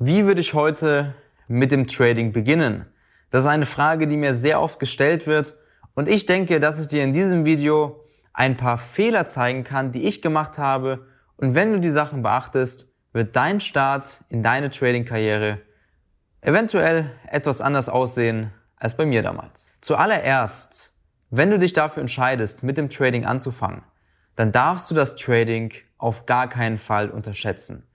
Wie würde ich heute mit dem Trading beginnen? Das ist eine Frage, die mir sehr oft gestellt wird und ich denke, dass ich dir in diesem Video ein paar Fehler zeigen kann, die ich gemacht habe und wenn du die Sachen beachtest, wird dein Start in deine Trading-Karriere eventuell etwas anders aussehen als bei mir damals. Zuallererst, wenn du dich dafür entscheidest, mit dem Trading anzufangen, dann darfst du das Trading auf gar keinen Fall unterschätzen.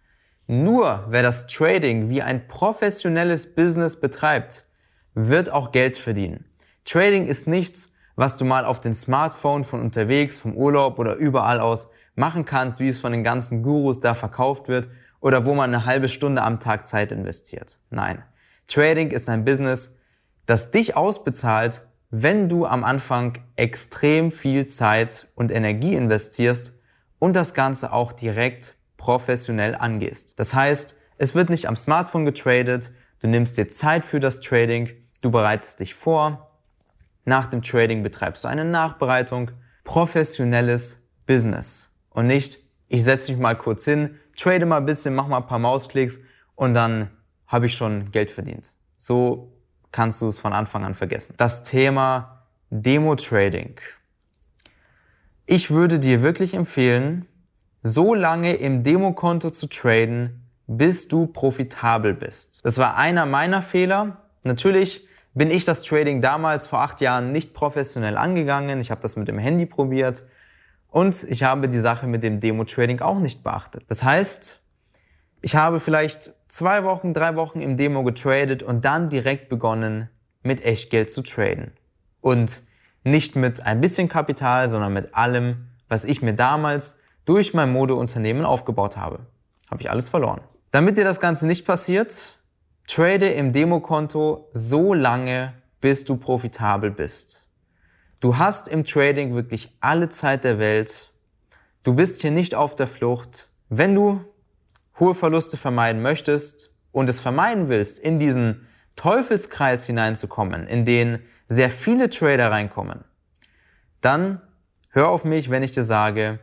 Nur wer das Trading wie ein professionelles Business betreibt, wird auch Geld verdienen. Trading ist nichts, was du mal auf dem Smartphone von unterwegs, vom Urlaub oder überall aus machen kannst, wie es von den ganzen Gurus da verkauft wird oder wo man eine halbe Stunde am Tag Zeit investiert. Nein. Trading ist ein Business, das dich ausbezahlt, wenn du am Anfang extrem viel Zeit und Energie investierst und das Ganze auch direkt professionell angehst. Das heißt, es wird nicht am Smartphone getradet, du nimmst dir Zeit für das Trading, du bereitest dich vor, nach dem Trading betreibst du eine Nachbereitung, professionelles Business und nicht, ich setze mich mal kurz hin, trade mal ein bisschen, mach mal ein paar Mausklicks und dann habe ich schon Geld verdient. So kannst du es von Anfang an vergessen. Das Thema Demo-Trading. Ich würde dir wirklich empfehlen, so lange im Demokonto zu traden, bis du profitabel bist. Das war einer meiner Fehler. Natürlich bin ich das Trading damals vor acht Jahren nicht professionell angegangen. Ich habe das mit dem Handy probiert und ich habe die Sache mit dem Demo-Trading auch nicht beachtet. Das heißt, ich habe vielleicht zwei Wochen, drei Wochen im Demo getradet und dann direkt begonnen, mit Echtgeld zu traden. Und nicht mit ein bisschen Kapital, sondern mit allem, was ich mir damals durch mein Modeunternehmen aufgebaut habe. Habe ich alles verloren. Damit dir das Ganze nicht passiert, trade im Demokonto so lange, bis du profitabel bist. Du hast im Trading wirklich alle Zeit der Welt. Du bist hier nicht auf der Flucht. Wenn du hohe Verluste vermeiden möchtest und es vermeiden willst, in diesen Teufelskreis hineinzukommen, in den sehr viele Trader reinkommen, dann hör auf mich, wenn ich dir sage,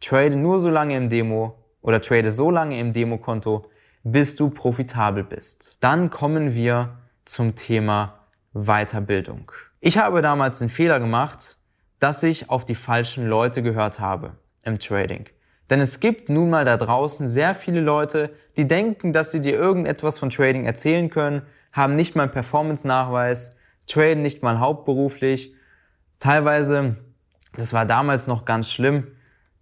trade nur so lange im Demo oder trade so lange im Demokonto, bis du profitabel bist. Dann kommen wir zum Thema Weiterbildung. Ich habe damals den Fehler gemacht, dass ich auf die falschen Leute gehört habe im Trading. Denn es gibt nun mal da draußen sehr viele Leute, die denken, dass sie dir irgendetwas von Trading erzählen können, haben nicht mal einen Performance-Nachweis, traden nicht mal hauptberuflich. Teilweise, das war damals noch ganz schlimm,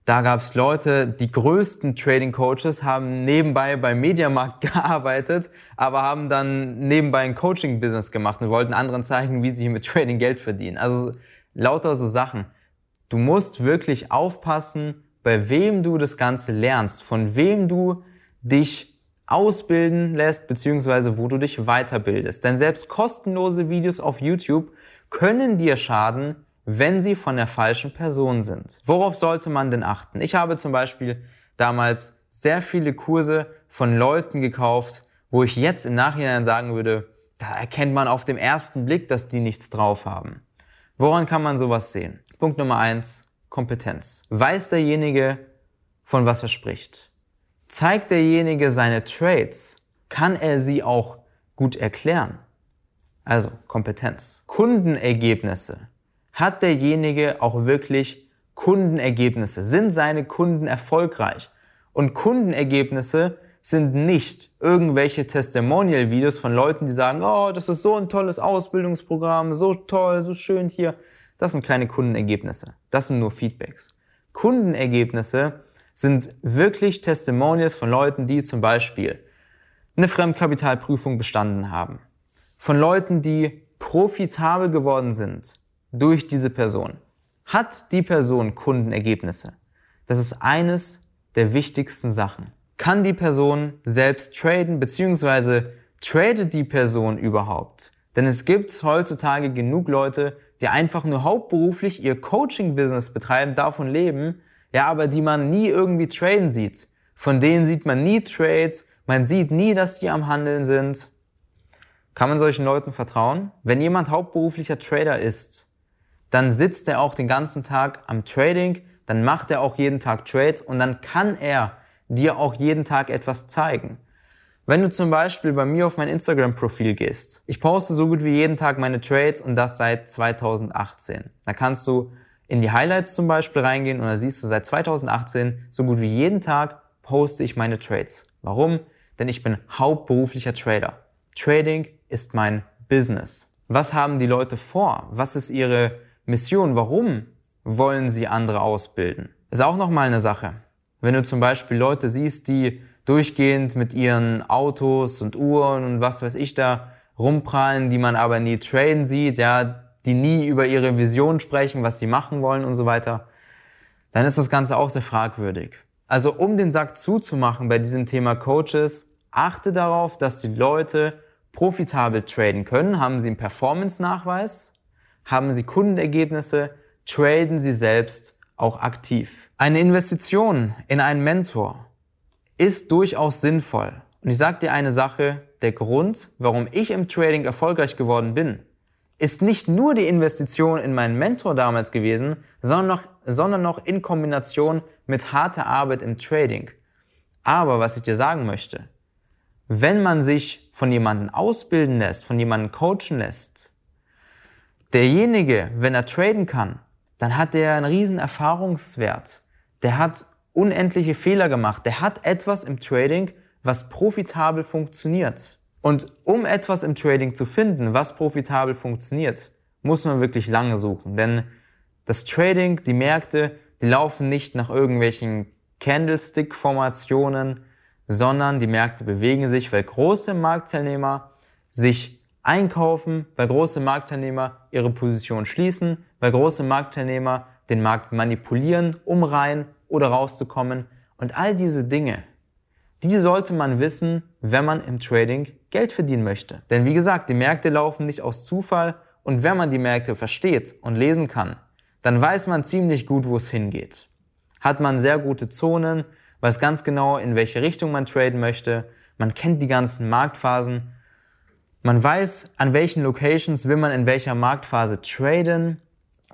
da gab es Leute, die größten Trading Coaches haben nebenbei beim Mediamarkt gearbeitet, aber haben dann nebenbei ein Coaching-Business gemacht und wollten anderen zeigen, wie sie mit Trading Geld verdienen. Also lauter so Sachen. Du musst wirklich aufpassen, bei wem du das Ganze lernst, von wem du dich ausbilden lässt, beziehungsweise wo du dich weiterbildest. Denn selbst kostenlose Videos auf YouTube können dir schaden, wenn sie von der falschen Person sind. Worauf sollte man denn achten? Ich habe zum Beispiel damals sehr viele Kurse von Leuten gekauft, wo ich jetzt im Nachhinein sagen würde, da erkennt man auf dem ersten Blick, dass die nichts drauf haben. Woran kann man sowas sehen? Punkt Nummer eins, Kompetenz. Weiß derjenige, von was er spricht? Zeigt derjenige seine Trades? Kann er sie auch gut erklären? Also Kompetenz. Kundenergebnisse. Hat derjenige auch wirklich Kundenergebnisse? Sind seine Kunden erfolgreich? Und Kundenergebnisse sind nicht irgendwelche Testimonial-Videos von Leuten, die sagen, oh, das ist so ein tolles Ausbildungsprogramm, so toll, so schön hier. Das sind keine Kundenergebnisse. Das sind nur Feedbacks. Kundenergebnisse sind wirklich Testimonials von Leuten, die zum Beispiel eine Fremdkapitalprüfung bestanden haben. Von Leuten, die profitabel geworden sind durch diese Person. Hat die Person Kundenergebnisse? Das ist eines der wichtigsten Sachen. Kann die Person selbst traden, beziehungsweise tradet die Person überhaupt? Denn es gibt heutzutage genug Leute, die einfach nur hauptberuflich ihr Coaching-Business betreiben, davon leben, ja, aber die man nie irgendwie traden sieht. Von denen sieht man nie Trades, man sieht nie, dass die am Handeln sind. Kann man solchen Leuten vertrauen? Wenn jemand hauptberuflicher Trader ist, dann sitzt er auch den ganzen Tag am Trading, dann macht er auch jeden Tag Trades und dann kann er dir auch jeden Tag etwas zeigen. Wenn du zum Beispiel bei mir auf mein Instagram-Profil gehst, ich poste so gut wie jeden Tag meine Trades und das seit 2018. Da kannst du in die Highlights zum Beispiel reingehen und da siehst du seit 2018 so gut wie jeden Tag poste ich meine Trades. Warum? Denn ich bin hauptberuflicher Trader. Trading ist mein Business. Was haben die Leute vor? Was ist ihre Mission? Warum wollen sie andere ausbilden? Ist auch nochmal eine Sache. Wenn du zum Beispiel Leute siehst, die durchgehend mit ihren Autos und Uhren und was weiß ich da rumprallen, die man aber nie traden sieht, ja, die nie über ihre Vision sprechen, was sie machen wollen und so weiter, dann ist das Ganze auch sehr fragwürdig. Also um den Sack zuzumachen bei diesem Thema Coaches, achte darauf, dass die Leute profitabel traden können. Haben sie einen Performance-Nachweis? Haben sie Kundenergebnisse? Traden sie selbst auch aktiv? Eine Investition in einen Mentor ist durchaus sinnvoll. Und ich sage dir eine Sache, der Grund, warum ich im Trading erfolgreich geworden bin, ist nicht nur die Investition in meinen Mentor damals gewesen, sondern noch, sondern noch in Kombination mit harter Arbeit im Trading. Aber was ich dir sagen möchte, wenn man sich von jemandem ausbilden lässt, von jemandem coachen lässt, derjenige, wenn er traden kann, dann hat der einen riesen Erfahrungswert. Der hat unendliche Fehler gemacht. Der hat etwas im Trading, was profitabel funktioniert. Und um etwas im Trading zu finden, was profitabel funktioniert, muss man wirklich lange suchen. Denn das Trading, die Märkte, die laufen nicht nach irgendwelchen Candlestick-Formationen, sondern die Märkte bewegen sich, weil große Marktteilnehmer sich einkaufen, weil große Marktteilnehmer ihre Position schließen, weil große Marktteilnehmer den Markt manipulieren, um rein oder rauszukommen. Und all diese Dinge, die sollte man wissen, wenn man im Trading Geld verdienen möchte. Denn wie gesagt, die Märkte laufen nicht aus Zufall und wenn man die Märkte versteht und lesen kann, dann weiß man ziemlich gut, wo es hingeht. Hat man sehr gute Zonen, weiß ganz genau, in welche Richtung man traden möchte, man kennt die ganzen Marktphasen, man weiß, an welchen Locations will man in welcher Marktphase traden,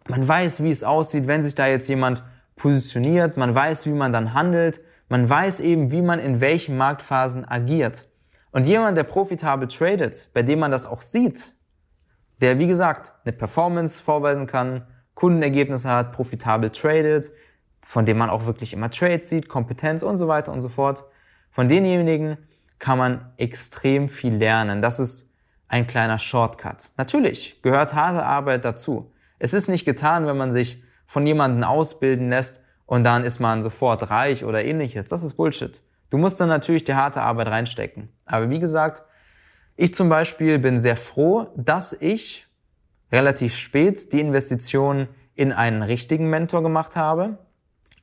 man weiß, wie es aussieht, wenn sich da jetzt jemand positioniert, man weiß, wie man dann handelt, man weiß eben, wie man in welchen Marktphasen agiert. Und jemand, der profitabel tradet, bei dem man das auch sieht, der, wie gesagt, eine Performance vorweisen kann, Kundenergebnisse hat, profitabel tradet, von dem man auch wirklich immer Trades sieht, Kompetenz und so weiter und so fort. Von denjenigen kann man extrem viel lernen. Das ist ein kleiner Shortcut. Natürlich gehört harte Arbeit dazu. Es ist nicht getan, wenn man sich von jemandem ausbilden lässt und dann ist man sofort reich oder ähnliches. Das ist Bullshit. Du musst dann natürlich die harte Arbeit reinstecken. Aber wie gesagt, ich zum Beispiel bin sehr froh, dass ich relativ spät die Investition in einen richtigen Mentor gemacht habe.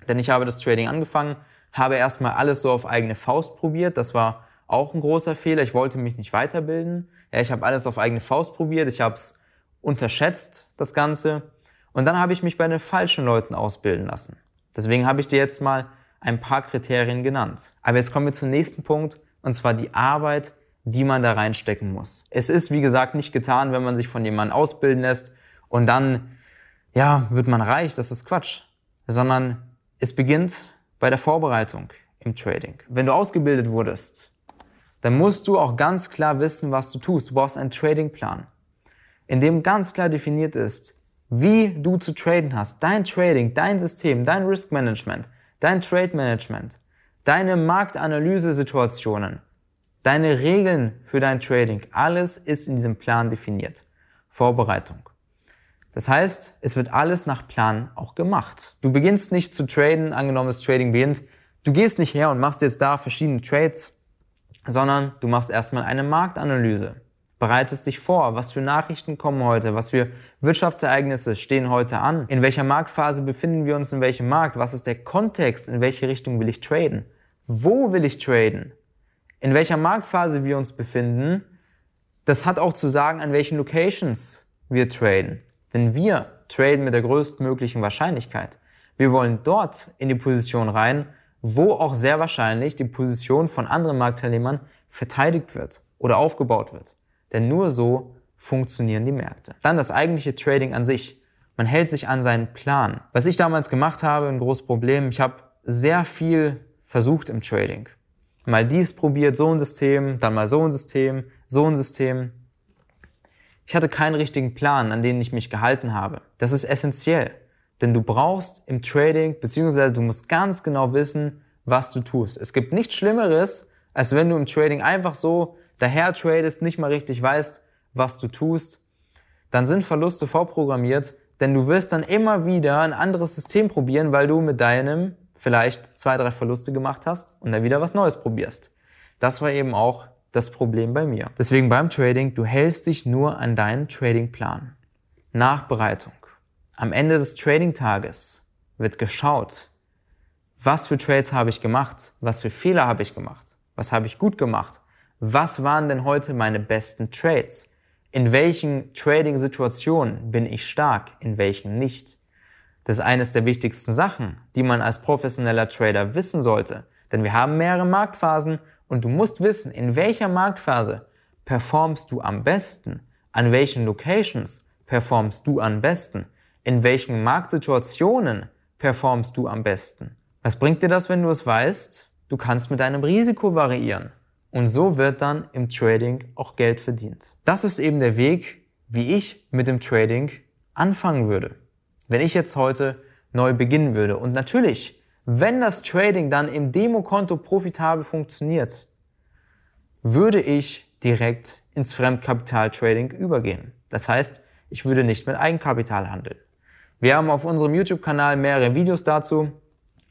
Denn ich habe das Trading angefangen, habe erstmal alles so auf eigene Faust probiert. Das war auch ein großer Fehler. Ich wollte mich nicht weiterbilden. Ja, ich habe alles auf eigene Faust probiert. Ich habe es unterschätzt, das Ganze. Und dann habe ich mich bei den falschen Leuten ausbilden lassen. Deswegen habe ich dir jetzt mal ein paar Kriterien genannt. Aber jetzt kommen wir zum nächsten Punkt, und zwar die Arbeit, die man da reinstecken muss. Es ist, wie gesagt, nicht getan, wenn man sich von jemandem ausbilden lässt und dann, ja, wird man reich. Das ist Quatsch. Sondern es beginnt bei der Vorbereitung im Trading. Wenn du ausgebildet wurdest, dann musst du auch ganz klar wissen, was du tust. Du brauchst einen Tradingplan, in dem ganz klar definiert ist, wie du zu traden hast, dein Trading, dein System, dein Risk Management, dein Trade Management, deine Marktanalyse-Situationen, deine Regeln für dein Trading, alles ist in diesem Plan definiert. Vorbereitung. Das heißt, es wird alles nach Plan auch gemacht. Du beginnst nicht zu traden, angenommen das Trading beginnt, du gehst nicht her und machst jetzt da verschiedene Trades, sondern du machst erstmal eine Marktanalyse bereitest dich vor, was für Nachrichten kommen heute, was für Wirtschaftsereignisse stehen heute an, in welcher Marktphase befinden wir uns in welchem Markt, was ist der Kontext, in welche Richtung will ich traden, wo will ich traden, in welcher Marktphase wir uns befinden, das hat auch zu sagen, an welchen Locations wir traden. Denn wir traden mit der größtmöglichen Wahrscheinlichkeit. Wir wollen dort in die Position rein, wo auch sehr wahrscheinlich die Position von anderen Marktteilnehmern verteidigt wird oder aufgebaut wird. Denn nur so funktionieren die Märkte. Dann das eigentliche Trading an sich. Man hält sich an seinen Plan. Was ich damals gemacht habe, ein großes Problem, ich habe sehr viel versucht im Trading. mal dies probiert, so ein System, dann mal so ein System, so ein System. Ich hatte keinen richtigen Plan, an den ich mich gehalten habe. Das ist essentiell, denn du brauchst im Trading, beziehungsweise du musst ganz genau wissen, was du tust. Es gibt nichts Schlimmeres, als wenn du im Trading einfach so daher tradest, nicht mal richtig weißt, was du tust. Dann sind Verluste vorprogrammiert, denn du wirst dann immer wieder ein anderes System probieren, weil du mit deinem vielleicht zwei, drei Verluste gemacht hast und dann wieder was Neues probierst. Das war eben auch das Problem bei mir. Deswegen beim Trading, du hältst dich nur an deinen Tradingplan. Nachbereitung. Am Ende des Trading-Tages wird geschaut, was für Trades habe ich gemacht, was für Fehler habe ich gemacht, was habe ich gut gemacht, was waren denn heute meine besten Trades, in welchen Trading-Situationen bin ich stark, in welchen nicht. Das ist eines der wichtigsten Sachen, die man als professioneller Trader wissen sollte. Denn wir haben mehrere Marktphasen und du musst wissen, in welcher Marktphase performst du am besten, an welchen Locations performst du am besten, in welchen Marktsituationen performst du am besten. Was bringt dir das, wenn du es weißt? Du kannst mit deinem Risiko variieren. Und so wird dann im Trading auch Geld verdient. Das ist eben der Weg, wie ich mit dem Trading anfangen würde. Wenn ich jetzt heute neu beginnen würde. Und natürlich, wenn das Trading dann im Demokonto profitabel funktioniert, würde ich direkt ins Fremdkapital-Trading übergehen. Das heißt, ich würde nicht mit Eigenkapital handeln. Wir haben auf unserem YouTube-Kanal mehrere Videos dazu,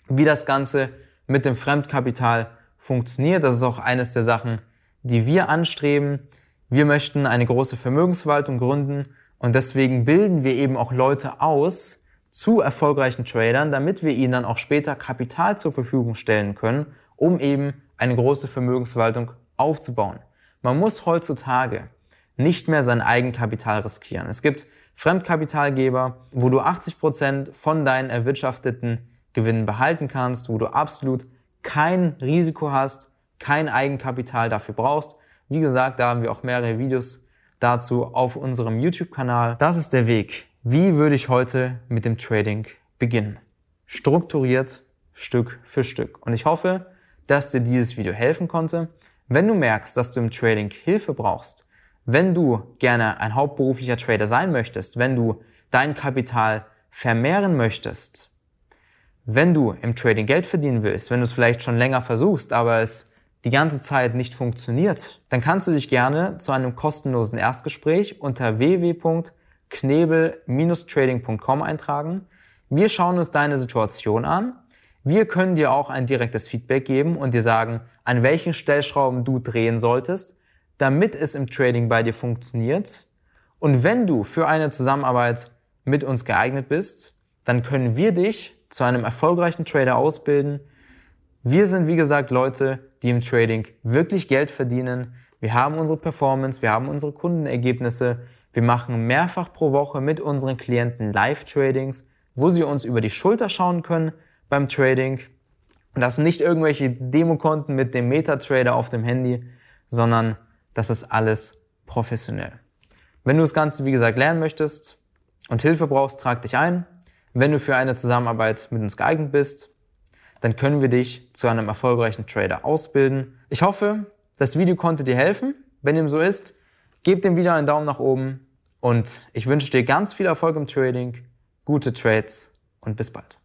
wie das Ganze mit dem Fremdkapital funktioniert. Das ist auch eines der Sachen, die wir anstreben. Wir möchten eine große Vermögensverwaltung gründen und deswegen bilden wir eben auch Leute aus zu erfolgreichen Tradern, damit wir ihnen dann auch später Kapital zur Verfügung stellen können, um eben eine große Vermögensverwaltung aufzubauen. Man muss heutzutage nicht mehr sein Eigenkapital riskieren. Es gibt Fremdkapitalgeber, wo du 80 Prozent von deinen erwirtschafteten Gewinnen behalten kannst, wo du absolut kein Risiko hast, kein Eigenkapital dafür brauchst. Wie gesagt, da haben wir auch mehrere Videos dazu auf unserem YouTube-Kanal. Das ist der Weg. Wie würde ich heute mit dem Trading beginnen? Strukturiert, Stück für Stück. Und ich hoffe, dass dir dieses Video helfen konnte. Wenn du merkst, dass du im Trading Hilfe brauchst, wenn du gerne ein hauptberuflicher Trader sein möchtest, wenn du dein Kapital vermehren möchtest, wenn du im Trading Geld verdienen willst, wenn du es vielleicht schon länger versuchst, aber es die ganze Zeit nicht funktioniert, dann kannst du dich gerne zu einem kostenlosen Erstgespräch unter www.knebel-trading.com eintragen. Wir schauen uns deine Situation an. Wir können dir auch ein direktes Feedback geben und dir sagen, an welchen Stellschrauben du drehen solltest, damit es im Trading bei dir funktioniert. Und wenn du für eine Zusammenarbeit mit uns geeignet bist, dann können wir dich zu einem erfolgreichen Trader ausbilden. Wir sind, wie gesagt, Leute, die im Trading wirklich Geld verdienen. Wir haben unsere Performance, wir haben unsere Kundenergebnisse. Wir machen mehrfach pro Woche mit unseren Klienten Live-Tradings, wo sie uns über die Schulter schauen können beim Trading. Und das sind nicht irgendwelche Demokonten mit dem MetaTrader auf dem Handy, sondern das ist alles professionell. Wenn du das Ganze, wie gesagt, lernen möchtest und Hilfe brauchst, trag dich ein. Wenn du für eine Zusammenarbeit mit uns geeignet bist, dann können wir dich zu einem erfolgreichen Trader ausbilden. Ich hoffe, das Video konnte dir helfen. Wenn dem so ist, gib dem Video einen Daumen nach oben und ich wünsche dir ganz viel Erfolg im Trading, gute Trades und bis bald.